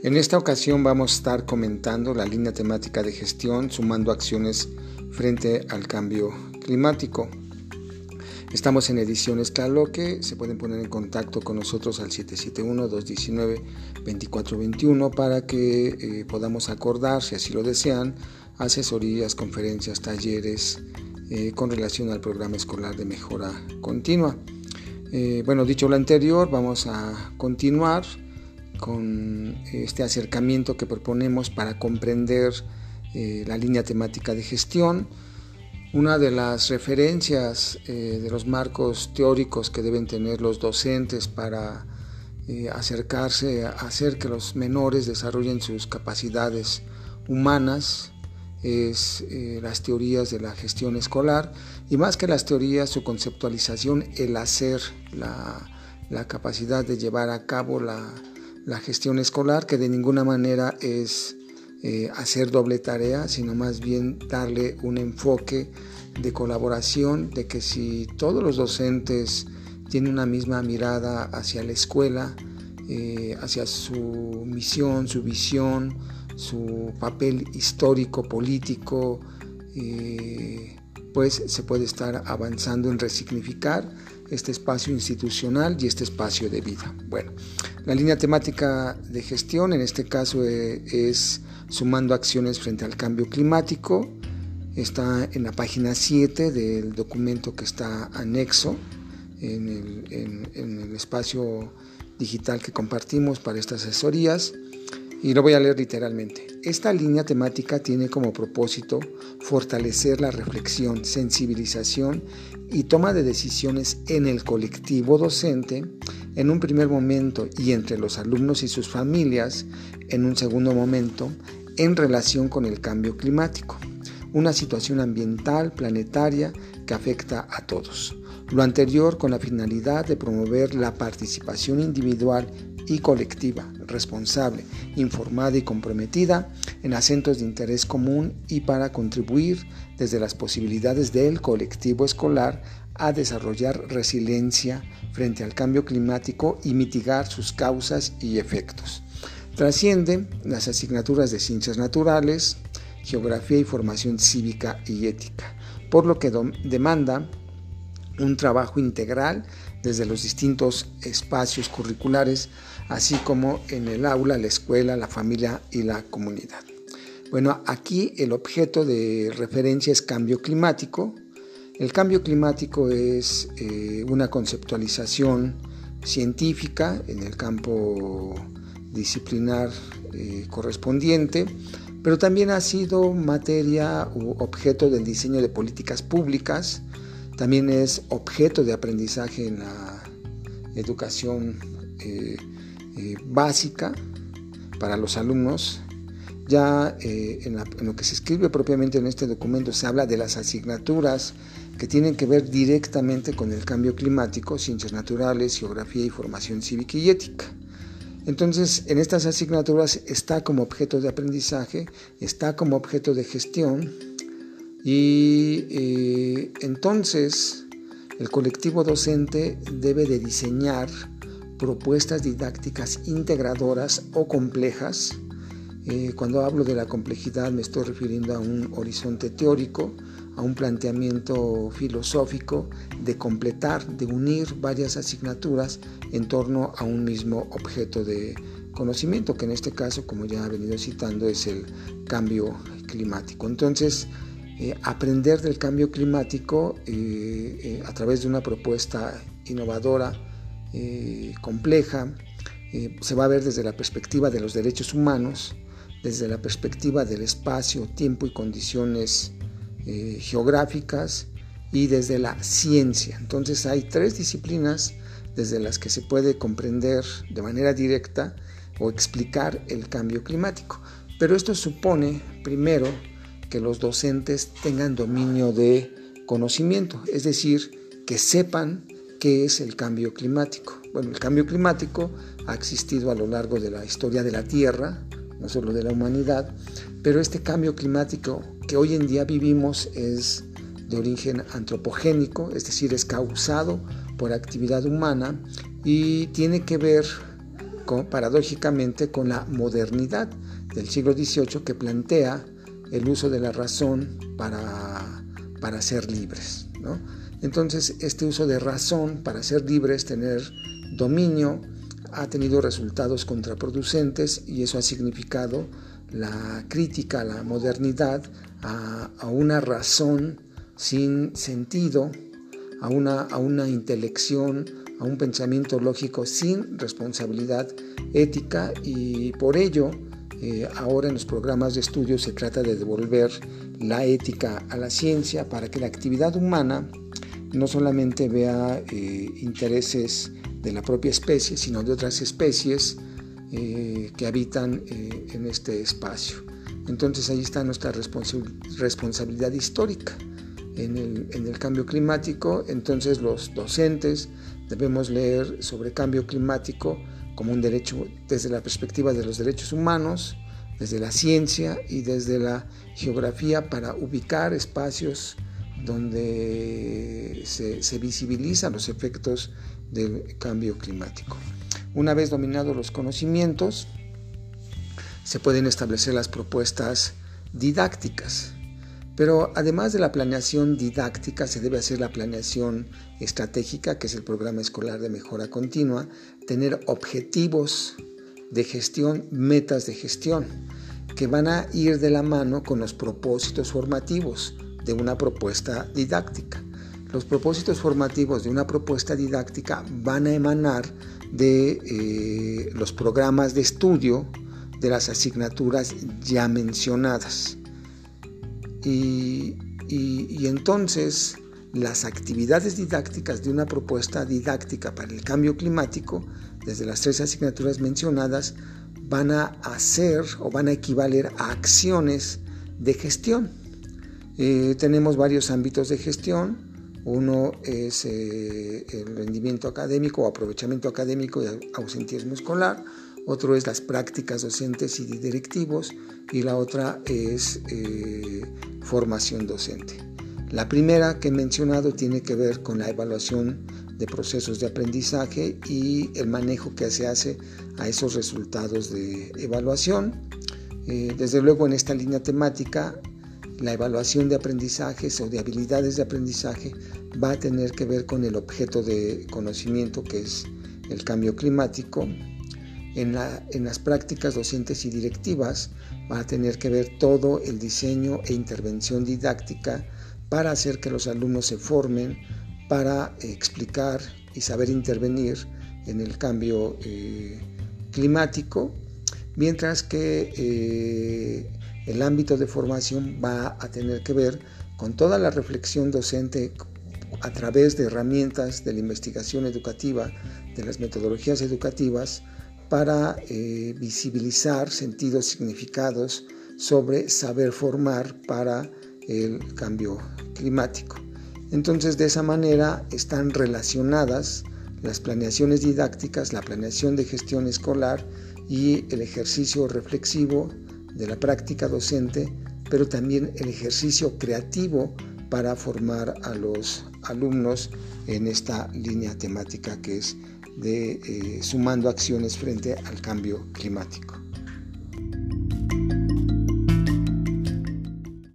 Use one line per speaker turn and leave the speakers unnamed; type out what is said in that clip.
En esta ocasión vamos a estar comentando la línea temática de gestión sumando acciones frente al cambio climático. Estamos en ediciones que se pueden poner en contacto con nosotros al 771-219-2421 para que eh, podamos acordar, si así lo desean, asesorías, conferencias, talleres eh, con relación al programa escolar de mejora continua. Eh, bueno, dicho lo anterior, vamos a continuar con este acercamiento que proponemos para comprender eh, la línea temática de gestión. Una de las referencias eh, de los marcos teóricos que deben tener los docentes para eh, acercarse a hacer que los menores desarrollen sus capacidades humanas es las teorías de la gestión escolar y más que las teorías, su conceptualización, el hacer, la, la capacidad de llevar a cabo la, la gestión escolar, que de ninguna manera es eh, hacer doble tarea, sino más bien darle un enfoque de colaboración, de que si todos los docentes tienen una misma mirada hacia la escuela, eh, hacia su misión, su visión, su papel histórico, político, eh, pues se puede estar avanzando en resignificar este espacio institucional y este espacio de vida. Bueno, la línea temática de gestión en este caso eh, es sumando acciones frente al cambio climático. Está en la página 7 del documento que está anexo en el, en el espacio digital que compartimos para estas asesorías y lo voy a leer literalmente. Esta línea temática tiene como propósito fortalecer la reflexión, sensibilización y toma de decisiones en el colectivo docente en un primer momento y entre los alumnos y sus familias en un segundo momento en relación con el cambio climático, una situación ambiental planetaria que afecta a todos. Lo anterior con la finalidad de promover la participación individual y colectiva, responsable, informada y comprometida en acentos de interés común y para contribuir desde las posibilidades del colectivo escolar a desarrollar resiliencia frente al cambio climático y mitigar sus causas y efectos. Trasciende las asignaturas de ciencias naturales, geografía y formación cívica y ética, por lo que demanda un trabajo integral desde los distintos espacios curriculares, así como en el aula, la escuela, la familia y la comunidad. Bueno, aquí el objeto de referencia es cambio climático. El cambio climático es eh, una conceptualización científica en el campo disciplinar eh, correspondiente, pero también ha sido materia u objeto del diseño de políticas públicas, también es objeto de aprendizaje en la educación eh, eh, básica para los alumnos. Ya eh, en, lo que se escribe propiamente en este documento se habla de las asignaturas que tienen que ver directamente con el cambio climático, ciencias naturales, geografía y formación cívica y ética. Entonces, en estas asignaturas está como objeto de aprendizaje, está como objeto de gestión, y eh, entonces el colectivo docente debe de diseñar propuestas didácticas integradoras o complejas. Eh, cuando hablo de la complejidad me estoy refiriendo a un horizonte teórico, a un planteamiento filosófico de completar, de unir varias asignaturas en torno a un mismo objeto de conocimiento, que en este caso, como ya he venido citando, es el cambio climático. Entonces, eh, aprender del cambio climático eh, eh, a través de una propuesta innovadora, compleja, se va a ver desde la perspectiva de los derechos humanos, desde la perspectiva del espacio, tiempo y condiciones geográficas y desde la ciencia. Entonces hay tres disciplinas desde las que se puede comprender de manera directa o explicar el cambio climático. Pero esto supone, primero, que los docentes tengan dominio de conocimiento, es decir, que sepan qué es el cambio climático. Bueno, el cambio climático ha existido a lo largo de la historia de la Tierra, no solo de la humanidad, pero este cambio climático que hoy en día vivimos es de origen antropogénico, es decir, es causado por actividad humana y tiene que ver paradójicamente con la modernidad del siglo XVIII que plantea el uso de la razón para, para ser libres. Entonces, este uso de razón para ser libres, tener dominio, ha tenido resultados contraproducentes y eso ha significado la crítica a la modernidad, a, una razón sin sentido, a una, a una intelección, a un pensamiento lógico sin responsabilidad ética y por ello eh, ahora en los programas de estudio se trata de devolver la ética a la ciencia para que la actividad humana no solamente vea eh, intereses de la propia especie, sino de otras especies eh, que habitan en este espacio. Entonces ahí está nuestra responsabilidad histórica en el, en el cambio climático. Entonces los docentes debemos leer sobre cambio climático como un derecho desde la perspectiva de los derechos humanos, desde la ciencia y desde la geografía para ubicar espacios donde se, se visibilizan los efectos del cambio climático. Una vez dominados los conocimientos, se pueden establecer las propuestas didácticas pero además de la planeación didáctica, se debe hacer la planeación estratégica, que es el programa escolar de mejora continua, tener objetivos de gestión, metas de gestión, que van a ir de la mano con los propósitos formativos de una propuesta didáctica. Los propósitos formativos de una propuesta didáctica van a emanar de eh, los programas de estudio de las asignaturas ya mencionadas. Y, entonces las actividades didácticas de una propuesta didáctica para el cambio climático, desde las tres asignaturas mencionadas, van a hacer o van a equivaler a acciones de gestión. Eh, tenemos varios ámbitos de gestión. Uno es eh, el rendimiento académico o aprovechamiento académico y ausentismo escolar otro es las prácticas docentes y directivos y la otra es eh, formación docente. La primera que he mencionado tiene que ver con la evaluación de procesos de aprendizaje y el manejo que se hace a esos resultados de evaluación. Eh, desde luego en esta línea temática la evaluación de aprendizajes o de habilidades de aprendizaje va a tener que ver con el objeto de conocimiento que es el cambio climático en, las prácticas docentes y directivas va a tener que ver todo el diseño e intervención didáctica para hacer que los alumnos se formen, para explicar y saber intervenir en el cambio eh, climático, mientras que eh, el ámbito de formación va a tener que ver con toda la reflexión docente a través de herramientas de la investigación educativa, de las metodologías educativas, para eh, visibilizar sentidos significados sobre saber formar para el cambio climático. Entonces de esa manera están relacionadas las planeaciones didácticas, la planeación de gestión escolar y el ejercicio reflexivo de la práctica docente, pero también el ejercicio creativo para formar a los alumnos en esta línea temática que es de eh, sumando acciones frente al cambio climático.